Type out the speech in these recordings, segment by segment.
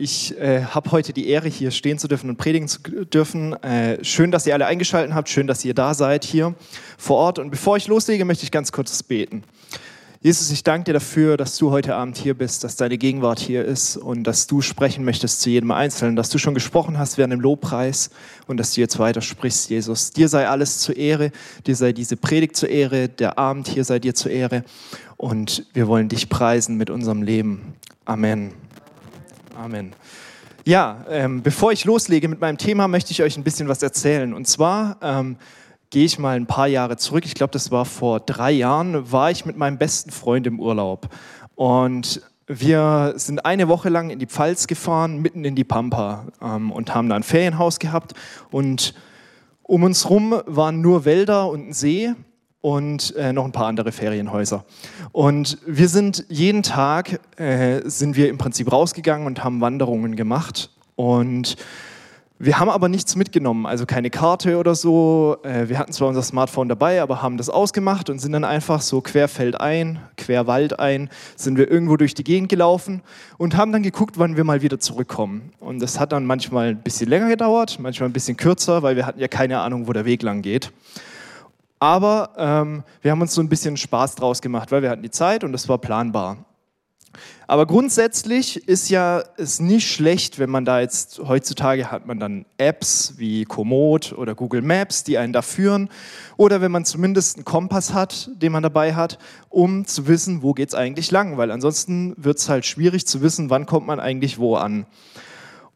Ich äh, habe heute die Ehre, hier stehen zu dürfen und predigen zu dürfen. Äh, schön, dass ihr alle eingeschaltet habt. Schön, dass ihr da seid hier vor Ort. Und bevor ich loslege, möchte ich ganz kurz beten. Jesus, ich danke dir dafür, dass du heute Abend hier bist, dass deine Gegenwart hier ist und dass du sprechen möchtest zu jedem Einzelnen, dass du schon gesprochen hast während dem Lobpreis und dass du jetzt weiter sprichst, Jesus. Dir sei alles zur Ehre, dir sei diese Predigt zur Ehre, der Abend hier sei dir zur Ehre und wir wollen dich preisen mit unserem Leben. Amen. Amen. Ja, ähm, bevor ich loslege mit meinem Thema, möchte ich euch ein bisschen was erzählen. Und zwar ähm, gehe ich mal ein paar Jahre zurück. Ich glaube, das war vor drei Jahren, war ich mit meinem besten Freund im Urlaub. Und wir sind eine Woche lang in die Pfalz gefahren, mitten in die Pampa ähm, und haben da ein Ferienhaus gehabt. Und um uns herum waren nur Wälder und ein See und äh, noch ein paar andere Ferienhäuser. Und wir sind jeden Tag, äh, sind wir im Prinzip rausgegangen und haben Wanderungen gemacht. Und wir haben aber nichts mitgenommen, also keine Karte oder so. Äh, wir hatten zwar unser Smartphone dabei, aber haben das ausgemacht und sind dann einfach so querfeldein, querwaldein, sind wir irgendwo durch die Gegend gelaufen und haben dann geguckt, wann wir mal wieder zurückkommen. Und das hat dann manchmal ein bisschen länger gedauert, manchmal ein bisschen kürzer, weil wir hatten ja keine Ahnung, wo der Weg lang geht. Aber ähm, wir haben uns so ein bisschen Spaß draus gemacht, weil wir hatten die Zeit und es war planbar. Aber grundsätzlich ist ja es nicht schlecht, wenn man da jetzt heutzutage hat man dann Apps wie Komoot oder Google Maps, die einen da führen, oder wenn man zumindest einen Kompass hat, den man dabei hat, um zu wissen, wo geht es eigentlich lang, weil ansonsten wird es halt schwierig zu wissen, wann kommt man eigentlich wo an.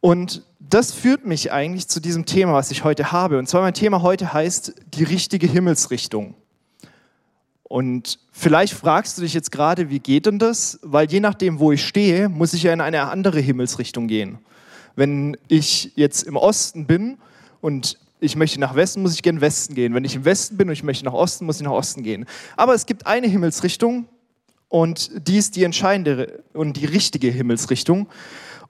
Und das führt mich eigentlich zu diesem Thema, was ich heute habe. Und zwar mein Thema heute heißt die richtige Himmelsrichtung. Und vielleicht fragst du dich jetzt gerade, wie geht denn das? Weil je nachdem, wo ich stehe, muss ich ja in eine andere Himmelsrichtung gehen. Wenn ich jetzt im Osten bin und ich möchte nach Westen, muss ich gerne Westen gehen. Wenn ich im Westen bin und ich möchte nach Osten, muss ich nach Osten gehen. Aber es gibt eine Himmelsrichtung und die ist die entscheidende und die richtige Himmelsrichtung.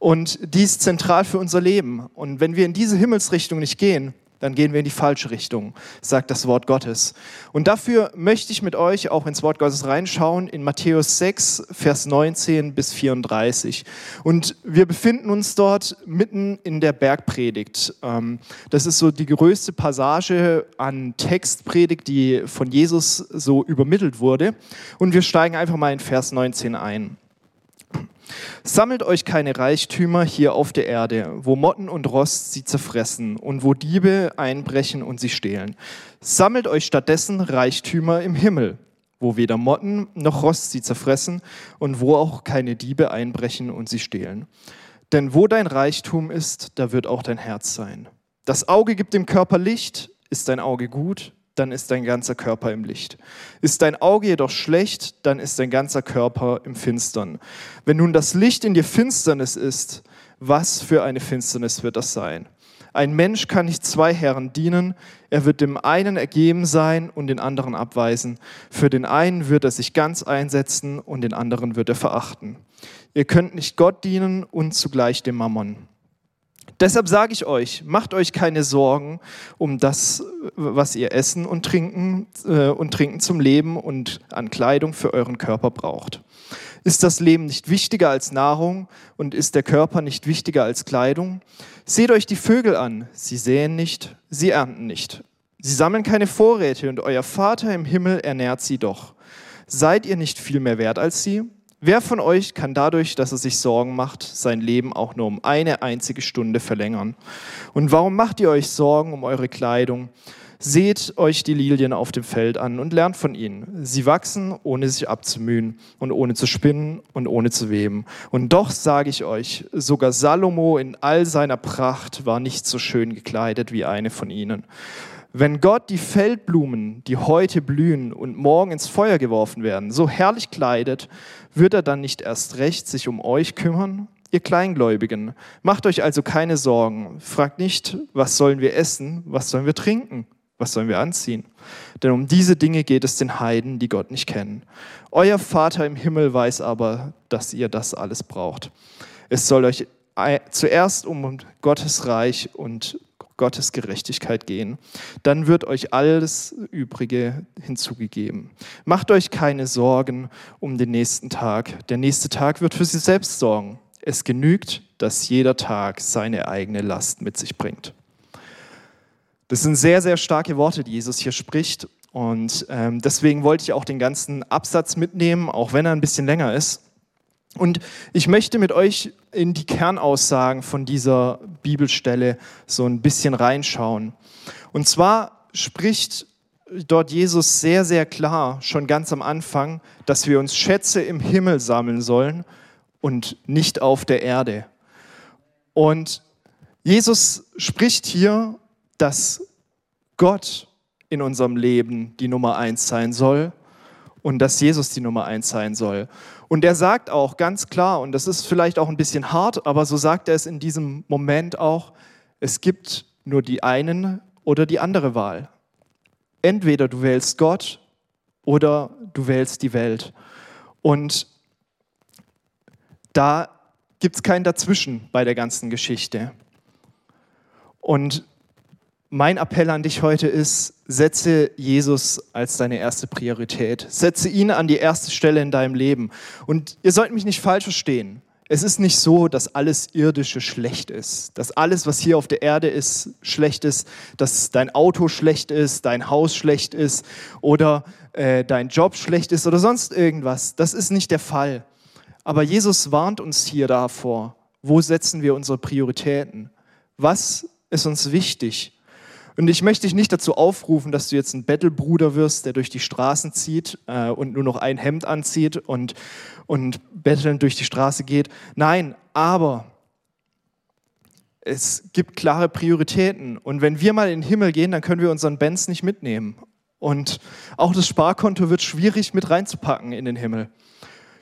Und die ist zentral für unser Leben. Und wenn wir in diese Himmelsrichtung nicht gehen, dann gehen wir in die falsche Richtung, sagt das Wort Gottes. Und dafür möchte ich mit euch auch ins Wort Gottes reinschauen, in Matthäus 6, Vers 19 bis 34. Und wir befinden uns dort mitten in der Bergpredigt. Ähm, das ist so die größte Passage an Textpredigt, die von Jesus so übermittelt wurde. Und wir steigen einfach mal in Vers 19 ein. Sammelt euch keine Reichtümer hier auf der Erde, wo Motten und Rost sie zerfressen und wo Diebe einbrechen und sie stehlen. Sammelt euch stattdessen Reichtümer im Himmel, wo weder Motten noch Rost sie zerfressen und wo auch keine Diebe einbrechen und sie stehlen. Denn wo dein Reichtum ist, da wird auch dein Herz sein. Das Auge gibt dem Körper Licht, ist dein Auge gut, dann ist dein ganzer Körper im Licht. Ist dein Auge jedoch schlecht, dann ist dein ganzer Körper im Finstern. Wenn nun das Licht in dir Finsternis ist, was für eine Finsternis wird das sein? Ein Mensch kann nicht zwei Herren dienen, er wird dem einen ergeben sein und den anderen abweisen. Für den einen wird er sich ganz einsetzen und den anderen wird er verachten. Ihr könnt nicht Gott dienen und zugleich dem Mammon. Deshalb sage ich euch, macht euch keine Sorgen um das, was ihr essen und trinken äh, und trinken zum Leben und an Kleidung für euren Körper braucht. Ist das Leben nicht wichtiger als Nahrung und ist der Körper nicht wichtiger als Kleidung? Seht euch die Vögel an, sie säen nicht, sie ernten nicht. Sie sammeln keine Vorräte und euer Vater im Himmel ernährt sie doch. Seid ihr nicht viel mehr wert als sie? Wer von euch kann dadurch, dass er sich Sorgen macht, sein Leben auch nur um eine einzige Stunde verlängern? Und warum macht ihr euch Sorgen um eure Kleidung? Seht euch die Lilien auf dem Feld an und lernt von ihnen. Sie wachsen, ohne sich abzumühen und ohne zu spinnen und ohne zu weben. Und doch sage ich euch, sogar Salomo in all seiner Pracht war nicht so schön gekleidet wie eine von ihnen. Wenn Gott die Feldblumen, die heute blühen und morgen ins Feuer geworfen werden, so herrlich kleidet, wird er dann nicht erst recht sich um euch kümmern? Ihr Kleingläubigen, macht euch also keine Sorgen. Fragt nicht, was sollen wir essen, was sollen wir trinken, was sollen wir anziehen? Denn um diese Dinge geht es den Heiden, die Gott nicht kennen. Euer Vater im Himmel weiß aber, dass ihr das alles braucht. Es soll euch zuerst um Gottes Reich und Gottes Gerechtigkeit gehen. Dann wird euch alles Übrige hinzugegeben. Macht euch keine Sorgen um den nächsten Tag. Der nächste Tag wird für sie selbst sorgen. Es genügt, dass jeder Tag seine eigene Last mit sich bringt. Das sind sehr, sehr starke Worte, die Jesus hier spricht. Und ähm, deswegen wollte ich auch den ganzen Absatz mitnehmen, auch wenn er ein bisschen länger ist. Und ich möchte mit euch in die Kernaussagen von dieser Bibelstelle so ein bisschen reinschauen. Und zwar spricht dort Jesus sehr, sehr klar, schon ganz am Anfang, dass wir uns Schätze im Himmel sammeln sollen und nicht auf der Erde. Und Jesus spricht hier, dass Gott in unserem Leben die Nummer eins sein soll und dass Jesus die Nummer eins sein soll. Und er sagt auch ganz klar, und das ist vielleicht auch ein bisschen hart, aber so sagt er es in diesem Moment auch, es gibt nur die einen oder die andere Wahl. Entweder du wählst Gott oder du wählst die Welt. Und da gibt es kein Dazwischen bei der ganzen Geschichte. Und mein Appell an dich heute ist, setze Jesus als deine erste Priorität. Setze ihn an die erste Stelle in deinem Leben. Und ihr sollt mich nicht falsch verstehen. Es ist nicht so, dass alles Irdische schlecht ist, dass alles, was hier auf der Erde ist, schlecht ist, dass dein Auto schlecht ist, dein Haus schlecht ist oder äh, dein Job schlecht ist oder sonst irgendwas. Das ist nicht der Fall. Aber Jesus warnt uns hier davor. Wo setzen wir unsere Prioritäten? Was ist uns wichtig? Und ich möchte dich nicht dazu aufrufen, dass du jetzt ein Bettelbruder wirst, der durch die Straßen zieht äh, und nur noch ein Hemd anzieht und, und bettelnd durch die Straße geht. Nein, aber es gibt klare Prioritäten. Und wenn wir mal in den Himmel gehen, dann können wir unseren Benz nicht mitnehmen. Und auch das Sparkonto wird schwierig mit reinzupacken in den Himmel.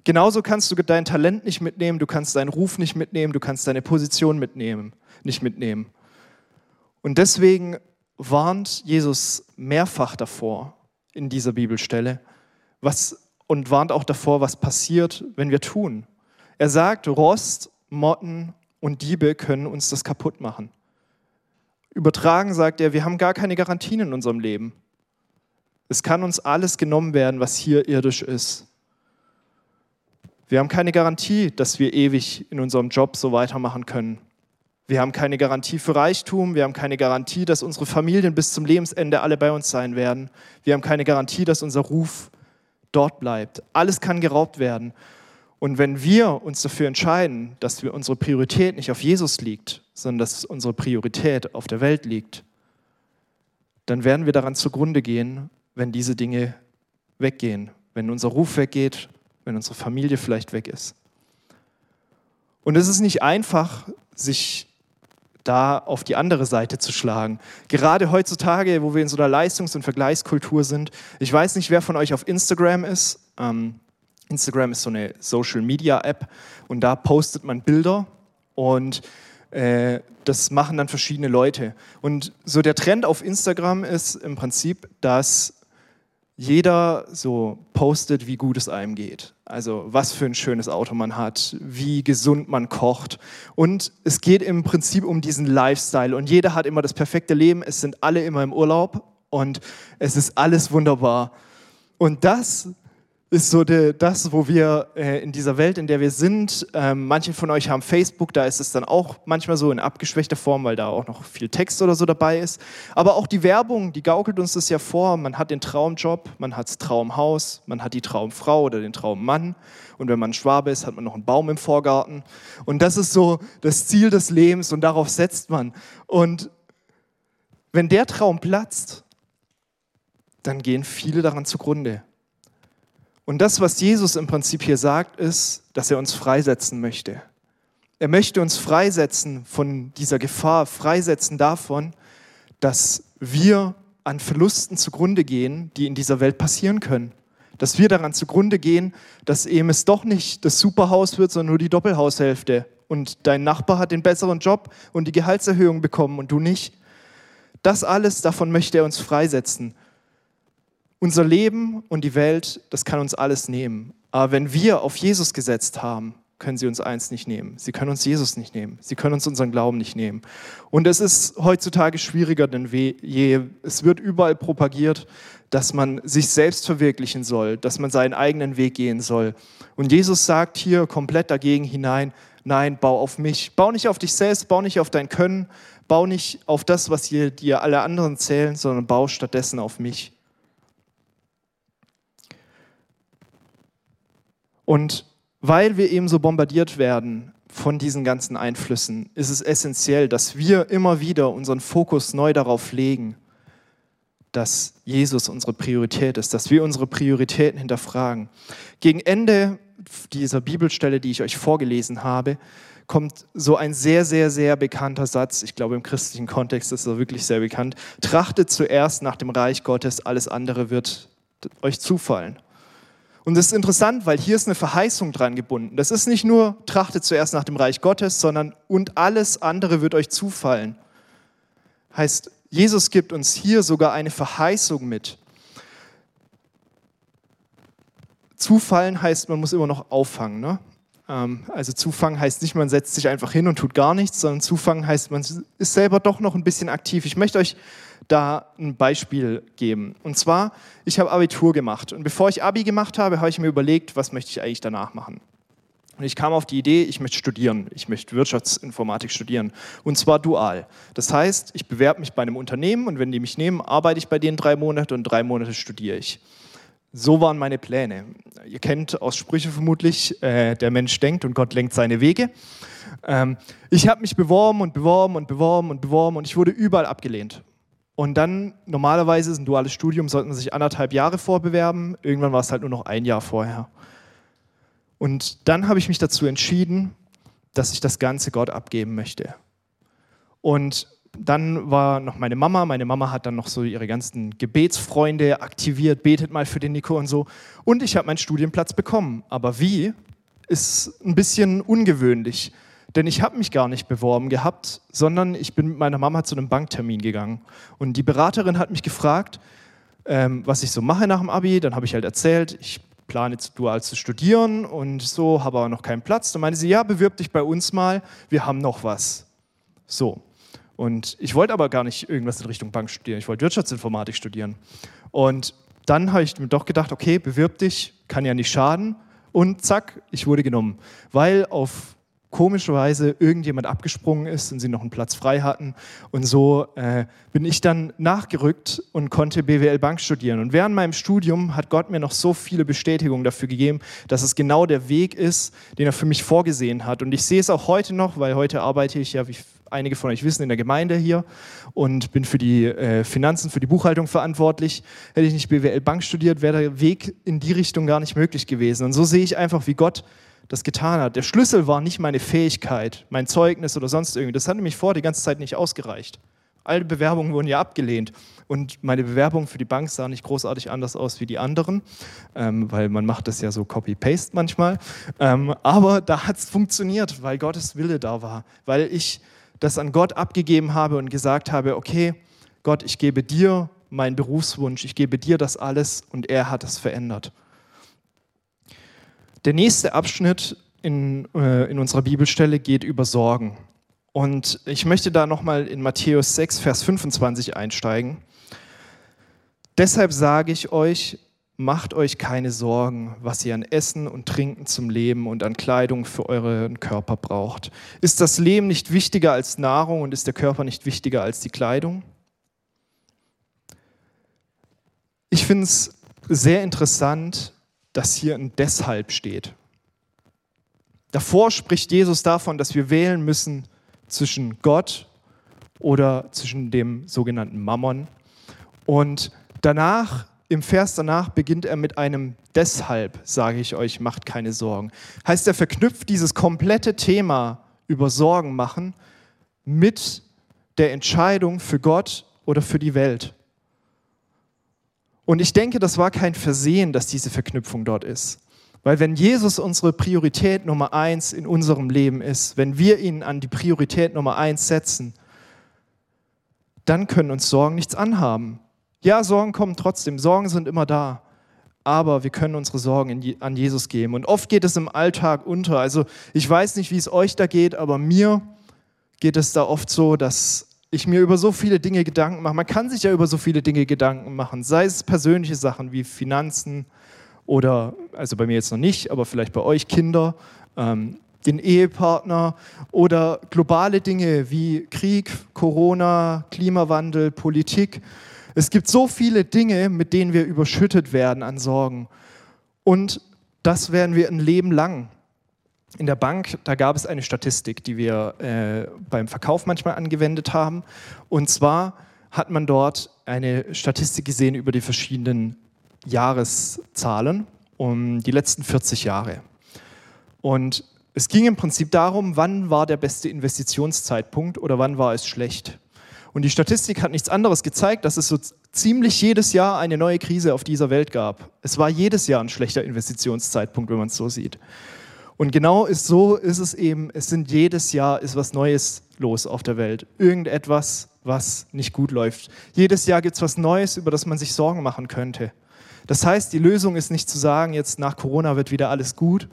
Genauso kannst du dein Talent nicht mitnehmen, du kannst deinen Ruf nicht mitnehmen, du kannst deine Position mitnehmen, nicht mitnehmen. Und deswegen warnt Jesus mehrfach davor in dieser Bibelstelle was, und warnt auch davor, was passiert, wenn wir tun. Er sagt, Rost, Motten und Diebe können uns das kaputt machen. Übertragen sagt er, wir haben gar keine Garantien in unserem Leben. Es kann uns alles genommen werden, was hier irdisch ist. Wir haben keine Garantie, dass wir ewig in unserem Job so weitermachen können. Wir haben keine Garantie für Reichtum, wir haben keine Garantie, dass unsere Familien bis zum Lebensende alle bei uns sein werden. Wir haben keine Garantie, dass unser Ruf dort bleibt. Alles kann geraubt werden. Und wenn wir uns dafür entscheiden, dass wir unsere Priorität nicht auf Jesus liegt, sondern dass unsere Priorität auf der Welt liegt, dann werden wir daran zugrunde gehen, wenn diese Dinge weggehen, wenn unser Ruf weggeht, wenn unsere Familie vielleicht weg ist. Und es ist nicht einfach, sich da auf die andere Seite zu schlagen. Gerade heutzutage, wo wir in so einer Leistungs- und Vergleichskultur sind. Ich weiß nicht, wer von euch auf Instagram ist. Ähm, Instagram ist so eine Social-Media-App und da postet man Bilder und äh, das machen dann verschiedene Leute. Und so der Trend auf Instagram ist im Prinzip, dass jeder so postet, wie gut es einem geht. Also was für ein schönes Auto man hat, wie gesund man kocht. Und es geht im Prinzip um diesen Lifestyle. Und jeder hat immer das perfekte Leben. Es sind alle immer im Urlaub und es ist alles wunderbar. Und das ist so de, das, wo wir äh, in dieser Welt, in der wir sind, ähm, manche von euch haben Facebook, da ist es dann auch manchmal so in abgeschwächter Form, weil da auch noch viel Text oder so dabei ist. Aber auch die Werbung, die gaukelt uns das ja vor. Man hat den Traumjob, man hat das Traumhaus, man hat die Traumfrau oder den Traummann. Und wenn man Schwabe ist, hat man noch einen Baum im Vorgarten. Und das ist so das Ziel des Lebens und darauf setzt man. Und wenn der Traum platzt, dann gehen viele daran zugrunde. Und das, was Jesus im Prinzip hier sagt, ist, dass er uns freisetzen möchte. Er möchte uns freisetzen von dieser Gefahr, freisetzen davon, dass wir an Verlusten zugrunde gehen, die in dieser Welt passieren können. Dass wir daran zugrunde gehen, dass eben es doch nicht das Superhaus wird, sondern nur die Doppelhaushälfte. Und dein Nachbar hat den besseren Job und die Gehaltserhöhung bekommen und du nicht. Das alles, davon möchte er uns freisetzen. Unser Leben und die Welt, das kann uns alles nehmen. Aber wenn wir auf Jesus gesetzt haben, können sie uns eins nicht nehmen. Sie können uns Jesus nicht nehmen. Sie können uns unseren Glauben nicht nehmen. Und es ist heutzutage schwieriger denn je. Es wird überall propagiert, dass man sich selbst verwirklichen soll, dass man seinen eigenen Weg gehen soll. Und Jesus sagt hier komplett dagegen hinein, Nein, bau auf mich. Bau nicht auf dich selbst, bau nicht auf dein Können, bau nicht auf das, was dir alle anderen zählen, sondern bau stattdessen auf mich. Und weil wir eben so bombardiert werden von diesen ganzen Einflüssen, ist es essentiell, dass wir immer wieder unseren Fokus neu darauf legen, dass Jesus unsere Priorität ist, dass wir unsere Prioritäten hinterfragen. Gegen Ende dieser Bibelstelle, die ich euch vorgelesen habe, kommt so ein sehr, sehr, sehr bekannter Satz. Ich glaube, im christlichen Kontext ist er wirklich sehr bekannt. Trachtet zuerst nach dem Reich Gottes, alles andere wird euch zufallen. Und das ist interessant, weil hier ist eine Verheißung dran gebunden. Das ist nicht nur trachtet zuerst nach dem Reich Gottes, sondern und alles andere wird euch zufallen. Heißt, Jesus gibt uns hier sogar eine Verheißung mit. Zufallen heißt, man muss immer noch auffangen. Ne? Ähm, also zufangen heißt nicht, man setzt sich einfach hin und tut gar nichts, sondern zufangen heißt, man ist selber doch noch ein bisschen aktiv. Ich möchte euch da ein Beispiel geben. Und zwar, ich habe Abitur gemacht. Und bevor ich Abi gemacht habe, habe ich mir überlegt, was möchte ich eigentlich danach machen. Und ich kam auf die Idee, ich möchte studieren. Ich möchte Wirtschaftsinformatik studieren. Und zwar dual. Das heißt, ich bewerbe mich bei einem Unternehmen und wenn die mich nehmen, arbeite ich bei denen drei Monate und drei Monate studiere ich. So waren meine Pläne. Ihr kennt aus Sprüche vermutlich, äh, der Mensch denkt und Gott lenkt seine Wege. Ähm, ich habe mich beworben und beworben und beworben und beworben und ich wurde überall abgelehnt. Und dann, normalerweise ist ein duales Studium, sollte man sich anderthalb Jahre vorbewerben. Irgendwann war es halt nur noch ein Jahr vorher. Und dann habe ich mich dazu entschieden, dass ich das Ganze Gott abgeben möchte. Und dann war noch meine Mama. Meine Mama hat dann noch so ihre ganzen Gebetsfreunde aktiviert, betet mal für den Nico und so. Und ich habe meinen Studienplatz bekommen. Aber wie? Ist ein bisschen ungewöhnlich. Denn ich habe mich gar nicht beworben gehabt, sondern ich bin mit meiner Mama zu einem Banktermin gegangen. Und die Beraterin hat mich gefragt, ähm, was ich so mache nach dem Abi. Dann habe ich halt erzählt, ich plane jetzt dual zu studieren und so, habe aber noch keinen Platz. Dann meinte sie, ja, bewirb dich bei uns mal, wir haben noch was. So. Und ich wollte aber gar nicht irgendwas in Richtung Bank studieren, ich wollte Wirtschaftsinformatik studieren. Und dann habe ich mir doch gedacht, okay, bewirb dich, kann ja nicht schaden. Und zack, ich wurde genommen, weil auf komischerweise irgendjemand abgesprungen ist und sie noch einen Platz frei hatten. Und so äh, bin ich dann nachgerückt und konnte BWL Bank studieren. Und während meinem Studium hat Gott mir noch so viele Bestätigungen dafür gegeben, dass es genau der Weg ist, den er für mich vorgesehen hat. Und ich sehe es auch heute noch, weil heute arbeite ich ja, wie einige von euch wissen, in der Gemeinde hier und bin für die äh, Finanzen, für die Buchhaltung verantwortlich. Hätte ich nicht BWL Bank studiert, wäre der Weg in die Richtung gar nicht möglich gewesen. Und so sehe ich einfach, wie Gott das getan hat. Der Schlüssel war nicht meine Fähigkeit, mein Zeugnis oder sonst irgendwie. Das hat nämlich vor die ganze Zeit nicht ausgereicht. Alle Bewerbungen wurden ja abgelehnt. Und meine Bewerbung für die Bank sah nicht großartig anders aus wie die anderen, ähm, weil man macht das ja so Copy-Paste manchmal. Ähm, aber da hat es funktioniert, weil Gottes Wille da war, weil ich das an Gott abgegeben habe und gesagt habe, okay, Gott, ich gebe dir meinen Berufswunsch, ich gebe dir das alles und er hat es verändert. Der nächste Abschnitt in, äh, in unserer Bibelstelle geht über Sorgen. Und ich möchte da nochmal in Matthäus 6, Vers 25 einsteigen. Deshalb sage ich euch, macht euch keine Sorgen, was ihr an Essen und Trinken zum Leben und an Kleidung für euren Körper braucht. Ist das Leben nicht wichtiger als Nahrung und ist der Körper nicht wichtiger als die Kleidung? Ich finde es sehr interessant, dass hier ein Deshalb steht. Davor spricht Jesus davon, dass wir wählen müssen zwischen Gott oder zwischen dem sogenannten Mammon. Und danach, im Vers danach, beginnt er mit einem Deshalb, sage ich euch, macht keine Sorgen. Heißt, er verknüpft dieses komplette Thema über Sorgen machen mit der Entscheidung für Gott oder für die Welt. Und ich denke, das war kein Versehen, dass diese Verknüpfung dort ist. Weil wenn Jesus unsere Priorität Nummer eins in unserem Leben ist, wenn wir ihn an die Priorität Nummer eins setzen, dann können uns Sorgen nichts anhaben. Ja, Sorgen kommen trotzdem, Sorgen sind immer da, aber wir können unsere Sorgen an Jesus geben. Und oft geht es im Alltag unter. Also ich weiß nicht, wie es euch da geht, aber mir geht es da oft so, dass ich mir über so viele Dinge Gedanken mache. Man kann sich ja über so viele Dinge Gedanken machen, sei es persönliche Sachen wie Finanzen oder, also bei mir jetzt noch nicht, aber vielleicht bei euch Kinder, ähm, den Ehepartner oder globale Dinge wie Krieg, Corona, Klimawandel, Politik. Es gibt so viele Dinge, mit denen wir überschüttet werden an Sorgen. Und das werden wir ein Leben lang. In der Bank, da gab es eine Statistik, die wir äh, beim Verkauf manchmal angewendet haben. Und zwar hat man dort eine Statistik gesehen über die verschiedenen Jahreszahlen um die letzten 40 Jahre. Und es ging im Prinzip darum, wann war der beste Investitionszeitpunkt oder wann war es schlecht. Und die Statistik hat nichts anderes gezeigt, dass es so ziemlich jedes Jahr eine neue Krise auf dieser Welt gab. Es war jedes Jahr ein schlechter Investitionszeitpunkt, wenn man es so sieht. Und genau ist so ist es eben, es sind jedes Jahr ist was Neues los auf der Welt. Irgendetwas, was nicht gut läuft. Jedes Jahr gibt es was Neues, über das man sich Sorgen machen könnte. Das heißt, die Lösung ist nicht zu sagen, jetzt nach Corona wird wieder alles gut,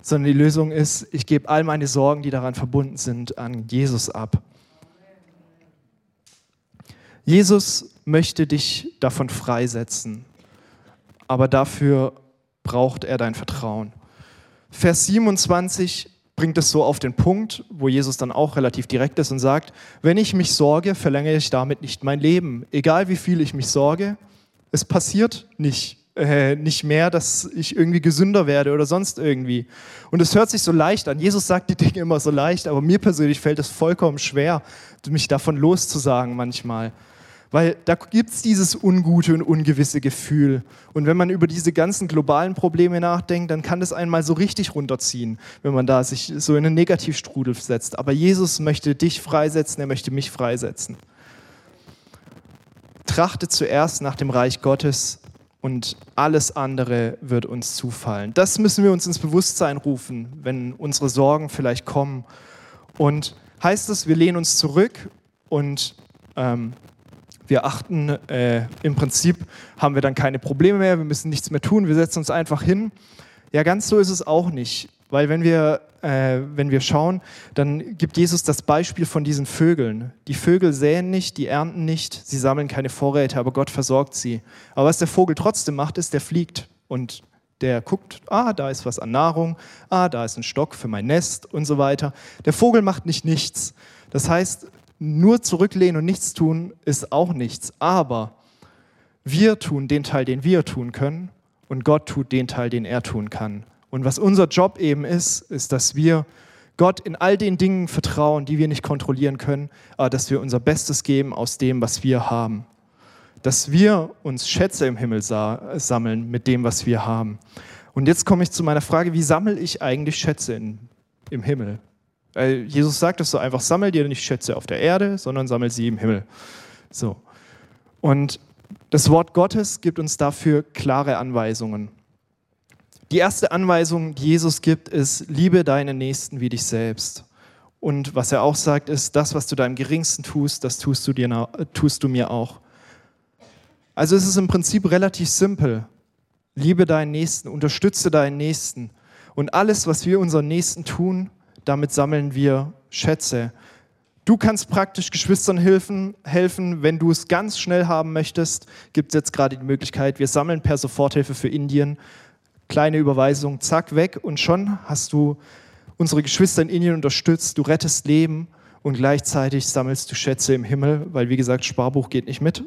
sondern die Lösung ist, ich gebe all meine Sorgen, die daran verbunden sind, an Jesus ab. Jesus möchte dich davon freisetzen, aber dafür braucht er dein Vertrauen. Vers 27 bringt es so auf den Punkt, wo Jesus dann auch relativ direkt ist und sagt, wenn ich mich sorge, verlängere ich damit nicht mein Leben. Egal wie viel ich mich sorge, es passiert nicht äh, nicht mehr, dass ich irgendwie gesünder werde oder sonst irgendwie. Und es hört sich so leicht an. Jesus sagt die Dinge immer so leicht, aber mir persönlich fällt es vollkommen schwer, mich davon loszusagen manchmal. Weil da gibt es dieses ungute und ungewisse Gefühl. Und wenn man über diese ganzen globalen Probleme nachdenkt, dann kann das einmal so richtig runterziehen, wenn man da sich so in einen Negativstrudel setzt. Aber Jesus möchte dich freisetzen, er möchte mich freisetzen. Trachte zuerst nach dem Reich Gottes und alles andere wird uns zufallen. Das müssen wir uns ins Bewusstsein rufen, wenn unsere Sorgen vielleicht kommen. Und heißt es, wir lehnen uns zurück und ähm, wir achten, äh, im Prinzip haben wir dann keine Probleme mehr, wir müssen nichts mehr tun, wir setzen uns einfach hin. Ja, ganz so ist es auch nicht. Weil wenn wir, äh, wenn wir schauen, dann gibt Jesus das Beispiel von diesen Vögeln. Die Vögel säen nicht, die ernten nicht, sie sammeln keine Vorräte, aber Gott versorgt sie. Aber was der Vogel trotzdem macht, ist, der fliegt und der guckt, ah, da ist was an Nahrung, ah, da ist ein Stock für mein Nest und so weiter. Der Vogel macht nicht nichts. Das heißt, nur zurücklehnen und nichts tun ist auch nichts. Aber wir tun den Teil, den wir tun können und Gott tut den Teil, den er tun kann. Und was unser Job eben ist, ist, dass wir Gott in all den Dingen vertrauen, die wir nicht kontrollieren können, aber dass wir unser Bestes geben aus dem, was wir haben. Dass wir uns Schätze im Himmel sammeln mit dem, was wir haben. Und jetzt komme ich zu meiner Frage, wie sammle ich eigentlich Schätze in, im Himmel? Weil Jesus sagt es so einfach, sammel dir nicht Schätze auf der Erde, sondern sammel sie im Himmel. So. Und das Wort Gottes gibt uns dafür klare Anweisungen. Die erste Anweisung, die Jesus gibt, ist, liebe deinen Nächsten wie dich selbst. Und was er auch sagt, ist, das, was du deinem Geringsten tust, das tust du, dir, tust du mir auch. Also es ist im Prinzip relativ simpel. Liebe deinen Nächsten, unterstütze deinen Nächsten. Und alles, was wir unseren Nächsten tun, damit sammeln wir Schätze. Du kannst praktisch Geschwistern helfen, helfen. Wenn du es ganz schnell haben möchtest, gibt es jetzt gerade die Möglichkeit, wir sammeln per Soforthilfe für Indien kleine Überweisung, zack, weg und schon hast du unsere Geschwister in Indien unterstützt, du rettest Leben und gleichzeitig sammelst du Schätze im Himmel, weil wie gesagt, Sparbuch geht nicht mit.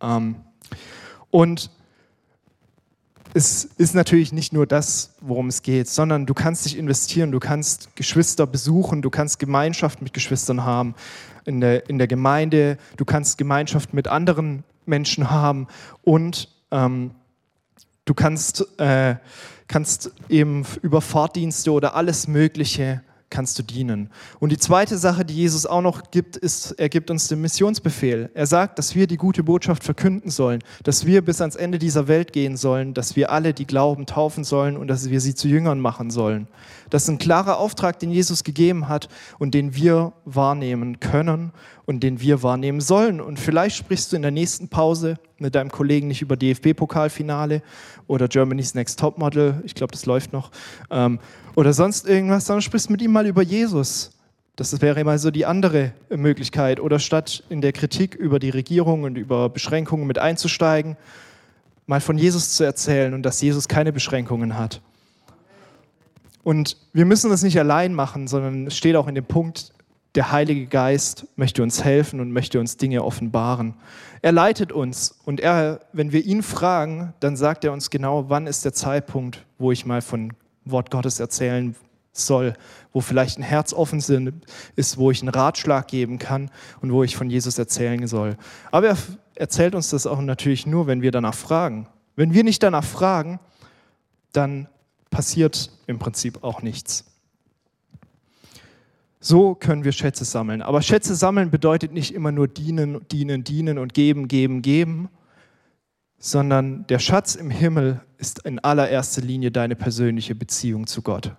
Ähm, und es ist natürlich nicht nur das, worum es geht, sondern du kannst dich investieren, du kannst Geschwister besuchen, du kannst Gemeinschaft mit Geschwistern haben in der, in der Gemeinde, du kannst Gemeinschaft mit anderen Menschen haben und ähm, Du kannst, äh, kannst eben über Fahrtdienste oder alles Mögliche kannst du dienen. Und die zweite Sache, die Jesus auch noch gibt, ist, er gibt uns den Missionsbefehl. Er sagt, dass wir die gute Botschaft verkünden sollen, dass wir bis ans Ende dieser Welt gehen sollen, dass wir alle, die glauben, taufen sollen und dass wir sie zu Jüngern machen sollen. Das ist ein klarer Auftrag, den Jesus gegeben hat und den wir wahrnehmen können und den wir wahrnehmen sollen. Und vielleicht sprichst du in der nächsten Pause mit deinem Kollegen nicht über DFB-Pokalfinale oder Germany's Next Topmodel, ich glaube, das läuft noch, ähm, oder sonst irgendwas, sondern sprichst mit ihm mal über Jesus. Das wäre mal so die andere Möglichkeit. Oder statt in der Kritik über die Regierung und über Beschränkungen mit einzusteigen, mal von Jesus zu erzählen und dass Jesus keine Beschränkungen hat. Und wir müssen das nicht allein machen, sondern es steht auch in dem Punkt, der Heilige Geist möchte uns helfen und möchte uns Dinge offenbaren. Er leitet uns und er, wenn wir ihn fragen, dann sagt er uns genau, wann ist der Zeitpunkt, wo ich mal von Wort Gottes erzählen soll, wo vielleicht ein Herz offen ist, wo ich einen Ratschlag geben kann und wo ich von Jesus erzählen soll. Aber er erzählt uns das auch natürlich nur, wenn wir danach fragen. Wenn wir nicht danach fragen, dann passiert im Prinzip auch nichts. So können wir Schätze sammeln. Aber Schätze sammeln bedeutet nicht immer nur dienen, dienen, dienen und geben, geben, geben, sondern der Schatz im Himmel ist in allererster Linie deine persönliche Beziehung zu Gott.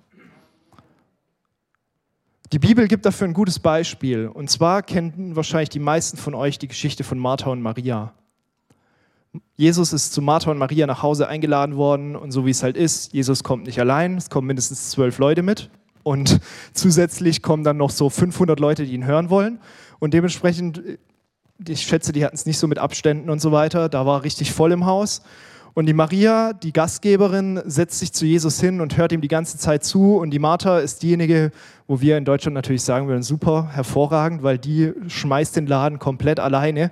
Die Bibel gibt dafür ein gutes Beispiel. Und zwar kennen wahrscheinlich die meisten von euch die Geschichte von Martha und Maria. Jesus ist zu Martha und Maria nach Hause eingeladen worden und so wie es halt ist, Jesus kommt nicht allein, es kommen mindestens zwölf Leute mit und zusätzlich kommen dann noch so 500 Leute, die ihn hören wollen und dementsprechend, ich schätze, die hatten es nicht so mit Abständen und so weiter, da war richtig voll im Haus und die Maria, die Gastgeberin, setzt sich zu Jesus hin und hört ihm die ganze Zeit zu. Und die Martha ist diejenige, wo wir in Deutschland natürlich sagen würden, super, hervorragend, weil die schmeißt den Laden komplett alleine.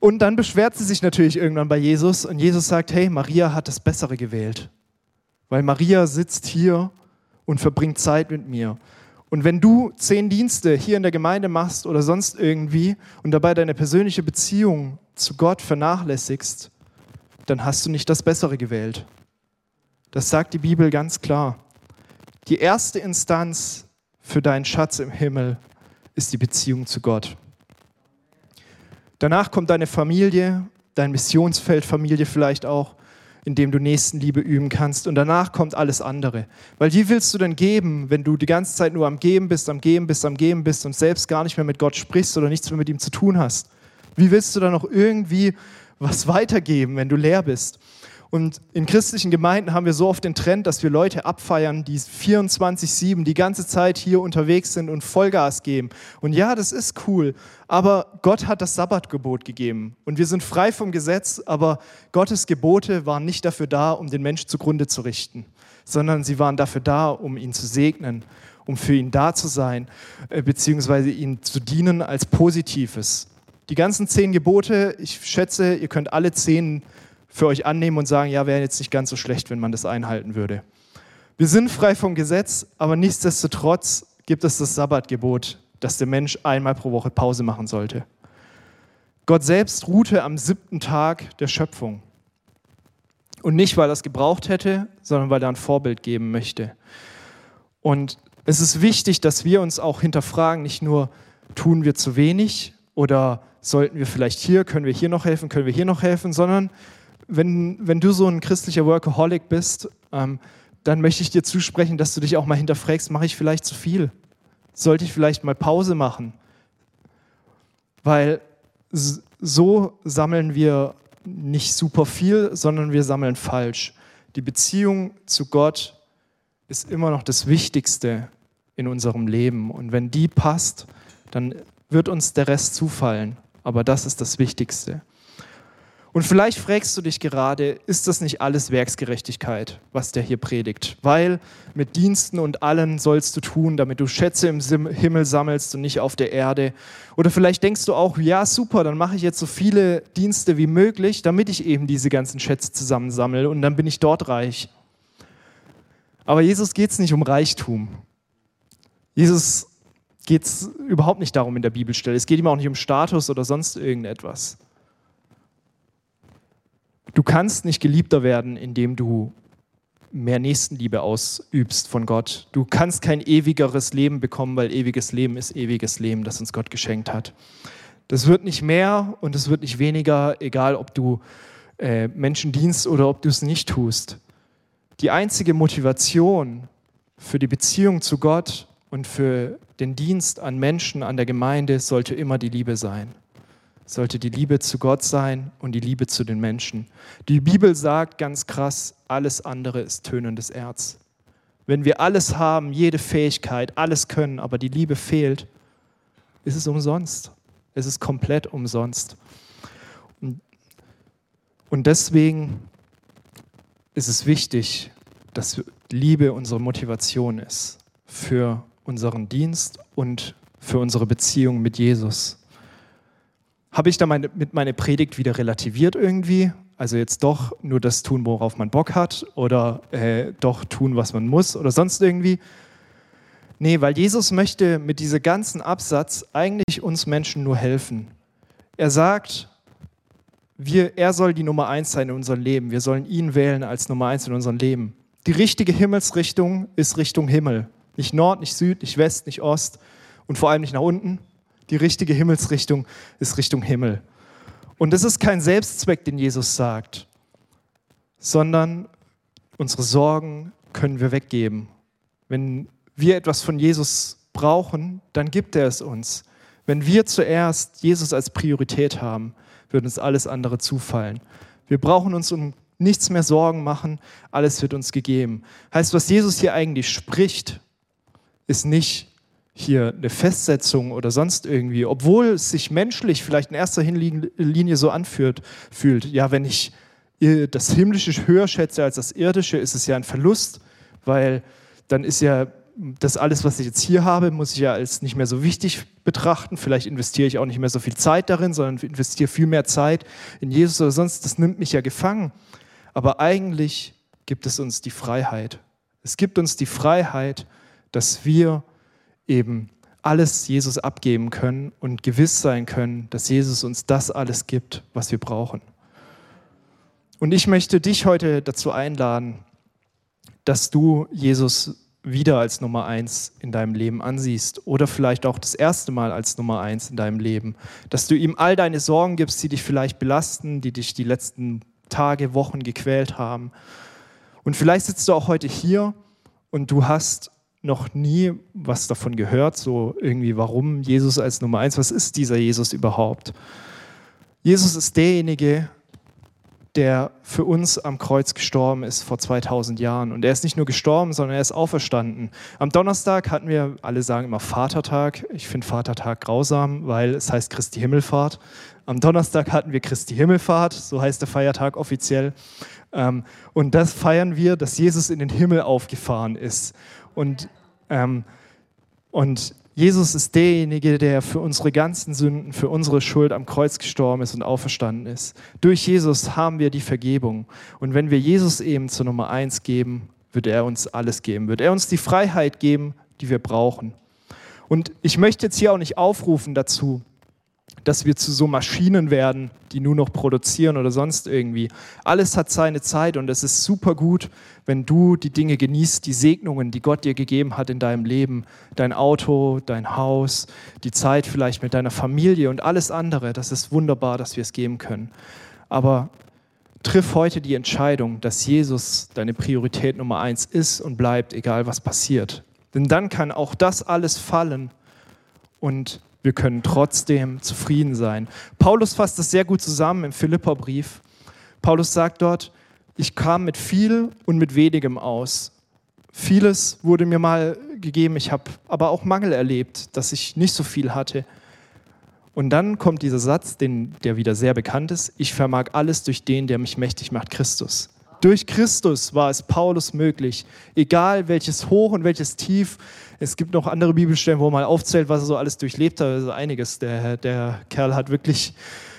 Und dann beschwert sie sich natürlich irgendwann bei Jesus und Jesus sagt, hey, Maria hat das Bessere gewählt. Weil Maria sitzt hier und verbringt Zeit mit mir. Und wenn du zehn Dienste hier in der Gemeinde machst oder sonst irgendwie und dabei deine persönliche Beziehung zu Gott vernachlässigst, dann hast du nicht das Bessere gewählt. Das sagt die Bibel ganz klar. Die erste Instanz für deinen Schatz im Himmel ist die Beziehung zu Gott. Danach kommt deine Familie, dein Missionsfeld Familie vielleicht auch, in dem du Nächstenliebe üben kannst. Und danach kommt alles andere. Weil wie willst du denn geben, wenn du die ganze Zeit nur am Geben bist, am Geben bist, am Geben bist und selbst gar nicht mehr mit Gott sprichst oder nichts mehr mit ihm zu tun hast? Wie willst du dann noch irgendwie was weitergeben, wenn du leer bist. Und in christlichen Gemeinden haben wir so oft den Trend, dass wir Leute abfeiern, die 24-7 die ganze Zeit hier unterwegs sind und Vollgas geben. Und ja, das ist cool, aber Gott hat das Sabbatgebot gegeben. Und wir sind frei vom Gesetz, aber Gottes Gebote waren nicht dafür da, um den Menschen zugrunde zu richten, sondern sie waren dafür da, um ihn zu segnen, um für ihn da zu sein, äh, beziehungsweise ihn zu dienen als Positives. Die ganzen zehn Gebote, ich schätze, ihr könnt alle zehn für euch annehmen und sagen, ja, wäre jetzt nicht ganz so schlecht, wenn man das einhalten würde. Wir sind frei vom Gesetz, aber nichtsdestotrotz gibt es das Sabbatgebot, dass der Mensch einmal pro Woche Pause machen sollte. Gott selbst ruhte am siebten Tag der Schöpfung. Und nicht, weil er es gebraucht hätte, sondern weil er ein Vorbild geben möchte. Und es ist wichtig, dass wir uns auch hinterfragen, nicht nur, tun wir zu wenig oder sollten wir vielleicht hier, können wir hier noch helfen, können wir hier noch helfen, sondern wenn, wenn du so ein christlicher Workaholic bist, ähm, dann möchte ich dir zusprechen, dass du dich auch mal hinterfragst, mache ich vielleicht zu viel? Sollte ich vielleicht mal Pause machen? Weil so sammeln wir nicht super viel, sondern wir sammeln falsch. Die Beziehung zu Gott ist immer noch das Wichtigste in unserem Leben. Und wenn die passt, dann wird uns der Rest zufallen aber das ist das Wichtigste. Und vielleicht fragst du dich gerade, ist das nicht alles Werksgerechtigkeit, was der hier predigt? Weil mit Diensten und allen sollst du tun, damit du Schätze im Himmel sammelst und nicht auf der Erde. Oder vielleicht denkst du auch, ja super, dann mache ich jetzt so viele Dienste wie möglich, damit ich eben diese ganzen Schätze zusammensammle und dann bin ich dort reich. Aber Jesus geht es nicht um Reichtum. Jesus geht es überhaupt nicht darum in der Bibelstelle. Es geht ihm auch nicht um Status oder sonst irgendetwas. Du kannst nicht geliebter werden, indem du mehr Nächstenliebe ausübst von Gott. Du kannst kein ewigeres Leben bekommen, weil ewiges Leben ist ewiges Leben, das uns Gott geschenkt hat. Das wird nicht mehr und es wird nicht weniger, egal ob du äh, Menschen dienst oder ob du es nicht tust. Die einzige Motivation für die Beziehung zu Gott und für den Dienst an Menschen, an der Gemeinde sollte immer die Liebe sein. Sollte die Liebe zu Gott sein und die Liebe zu den Menschen. Die Bibel sagt ganz krass, alles andere ist tönendes Erz. Wenn wir alles haben, jede Fähigkeit, alles können, aber die Liebe fehlt, ist es umsonst. Es ist komplett umsonst. Und deswegen ist es wichtig, dass Liebe unsere Motivation ist für unseren Dienst und für unsere Beziehung mit Jesus. Habe ich da meine, mit meiner Predigt wieder relativiert irgendwie? Also jetzt doch nur das tun, worauf man Bock hat oder äh, doch tun, was man muss oder sonst irgendwie? Nee, weil Jesus möchte mit diesem ganzen Absatz eigentlich uns Menschen nur helfen. Er sagt, wir, er soll die Nummer eins sein in unserem Leben. Wir sollen ihn wählen als Nummer eins in unserem Leben. Die richtige Himmelsrichtung ist Richtung Himmel. Nicht Nord, nicht Süd, nicht West, nicht Ost und vor allem nicht nach unten. Die richtige Himmelsrichtung ist Richtung Himmel. Und das ist kein Selbstzweck, den Jesus sagt, sondern unsere Sorgen können wir weggeben. Wenn wir etwas von Jesus brauchen, dann gibt er es uns. Wenn wir zuerst Jesus als Priorität haben, wird uns alles andere zufallen. Wir brauchen uns um nichts mehr Sorgen machen, alles wird uns gegeben. Heißt, was Jesus hier eigentlich spricht, ist nicht hier eine Festsetzung oder sonst irgendwie, obwohl es sich menschlich vielleicht in erster Linie so anfühlt, fühlt. Ja, wenn ich das Himmlische höher schätze als das Irdische, ist es ja ein Verlust, weil dann ist ja das alles, was ich jetzt hier habe, muss ich ja als nicht mehr so wichtig betrachten. Vielleicht investiere ich auch nicht mehr so viel Zeit darin, sondern investiere viel mehr Zeit in Jesus oder sonst. Das nimmt mich ja gefangen. Aber eigentlich gibt es uns die Freiheit. Es gibt uns die Freiheit, dass wir eben alles Jesus abgeben können und gewiss sein können, dass Jesus uns das alles gibt, was wir brauchen. Und ich möchte dich heute dazu einladen, dass du Jesus wieder als Nummer eins in deinem Leben ansiehst oder vielleicht auch das erste Mal als Nummer eins in deinem Leben, dass du ihm all deine Sorgen gibst, die dich vielleicht belasten, die dich die letzten Tage, Wochen gequält haben. Und vielleicht sitzt du auch heute hier und du hast noch nie was davon gehört, so irgendwie, warum Jesus als Nummer eins, was ist dieser Jesus überhaupt? Jesus ist derjenige, der für uns am Kreuz gestorben ist vor 2000 Jahren. Und er ist nicht nur gestorben, sondern er ist auferstanden. Am Donnerstag hatten wir, alle sagen immer Vatertag. Ich finde Vatertag grausam, weil es heißt Christi Himmelfahrt. Am Donnerstag hatten wir Christi Himmelfahrt, so heißt der Feiertag offiziell. Ähm, und das feiern wir, dass Jesus in den Himmel aufgefahren ist. Und, ähm, und Jesus ist derjenige, der für unsere ganzen Sünden, für unsere Schuld am Kreuz gestorben ist und auferstanden ist. Durch Jesus haben wir die Vergebung. Und wenn wir Jesus eben zur Nummer eins geben, wird er uns alles geben, wird er uns die Freiheit geben, die wir brauchen. Und ich möchte jetzt hier auch nicht aufrufen dazu, dass wir zu so Maschinen werden, die nur noch produzieren oder sonst irgendwie. Alles hat seine Zeit und es ist super gut, wenn du die Dinge genießt, die Segnungen, die Gott dir gegeben hat in deinem Leben, dein Auto, dein Haus, die Zeit vielleicht mit deiner Familie und alles andere. Das ist wunderbar, dass wir es geben können. Aber triff heute die Entscheidung, dass Jesus deine Priorität Nummer eins ist und bleibt, egal was passiert. Denn dann kann auch das alles fallen und wir können trotzdem zufrieden sein. Paulus fasst das sehr gut zusammen im Philipperbrief. Paulus sagt dort, ich kam mit viel und mit wenigem aus. Vieles wurde mir mal gegeben, ich habe aber auch Mangel erlebt, dass ich nicht so viel hatte. Und dann kommt dieser Satz, den, der wieder sehr bekannt ist, ich vermag alles durch den, der mich mächtig macht, Christus. Durch Christus war es Paulus möglich, egal welches Hoch und welches Tief. Es gibt noch andere Bibelstellen, wo man aufzählt, was er so alles durchlebt hat. Also einiges. Der, der Kerl hat wirklich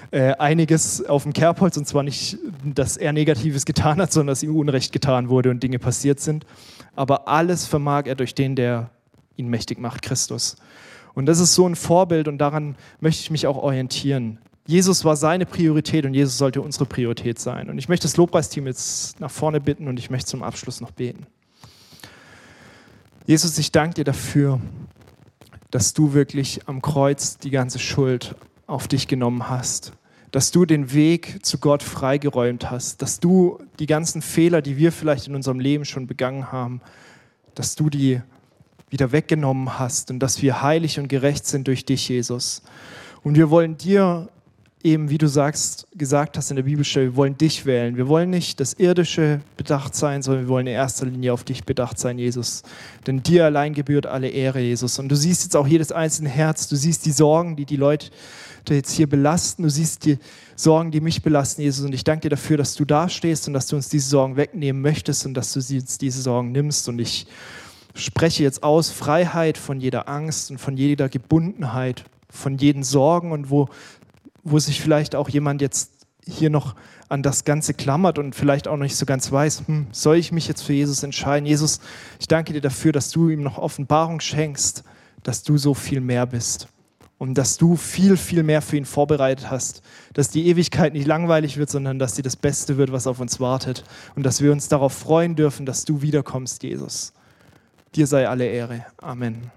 äh, einiges auf dem Kerbholz und zwar nicht, dass er Negatives getan hat, sondern dass ihm Unrecht getan wurde und Dinge passiert sind. Aber alles vermag er durch den, der ihn mächtig macht, Christus. Und das ist so ein Vorbild und daran möchte ich mich auch orientieren. Jesus war seine Priorität und Jesus sollte unsere Priorität sein. Und ich möchte das Lobpreisteam jetzt nach vorne bitten und ich möchte zum Abschluss noch beten. Jesus, ich danke dir dafür, dass du wirklich am Kreuz die ganze Schuld auf dich genommen hast, dass du den Weg zu Gott freigeräumt hast, dass du die ganzen Fehler, die wir vielleicht in unserem Leben schon begangen haben, dass du die wieder weggenommen hast und dass wir heilig und gerecht sind durch dich, Jesus. Und wir wollen dir eben, wie du sagst, gesagt hast in der Bibelstelle, wir wollen dich wählen. Wir wollen nicht das Irdische bedacht sein, sondern wir wollen in erster Linie auf dich bedacht sein, Jesus. Denn dir allein gebührt alle Ehre, Jesus. Und du siehst jetzt auch jedes einzelne Herz, du siehst die Sorgen, die die Leute jetzt hier belasten, du siehst die Sorgen, die mich belasten, Jesus. Und ich danke dir dafür, dass du da stehst und dass du uns diese Sorgen wegnehmen möchtest und dass du uns diese Sorgen nimmst. Und ich spreche jetzt aus Freiheit von jeder Angst und von jeder Gebundenheit, von jeden Sorgen und wo wo sich vielleicht auch jemand jetzt hier noch an das Ganze klammert und vielleicht auch noch nicht so ganz weiß, hm, soll ich mich jetzt für Jesus entscheiden? Jesus, ich danke dir dafür, dass du ihm noch Offenbarung schenkst, dass du so viel mehr bist und dass du viel, viel mehr für ihn vorbereitet hast, dass die Ewigkeit nicht langweilig wird, sondern dass sie das Beste wird, was auf uns wartet und dass wir uns darauf freuen dürfen, dass du wiederkommst, Jesus. Dir sei alle Ehre. Amen.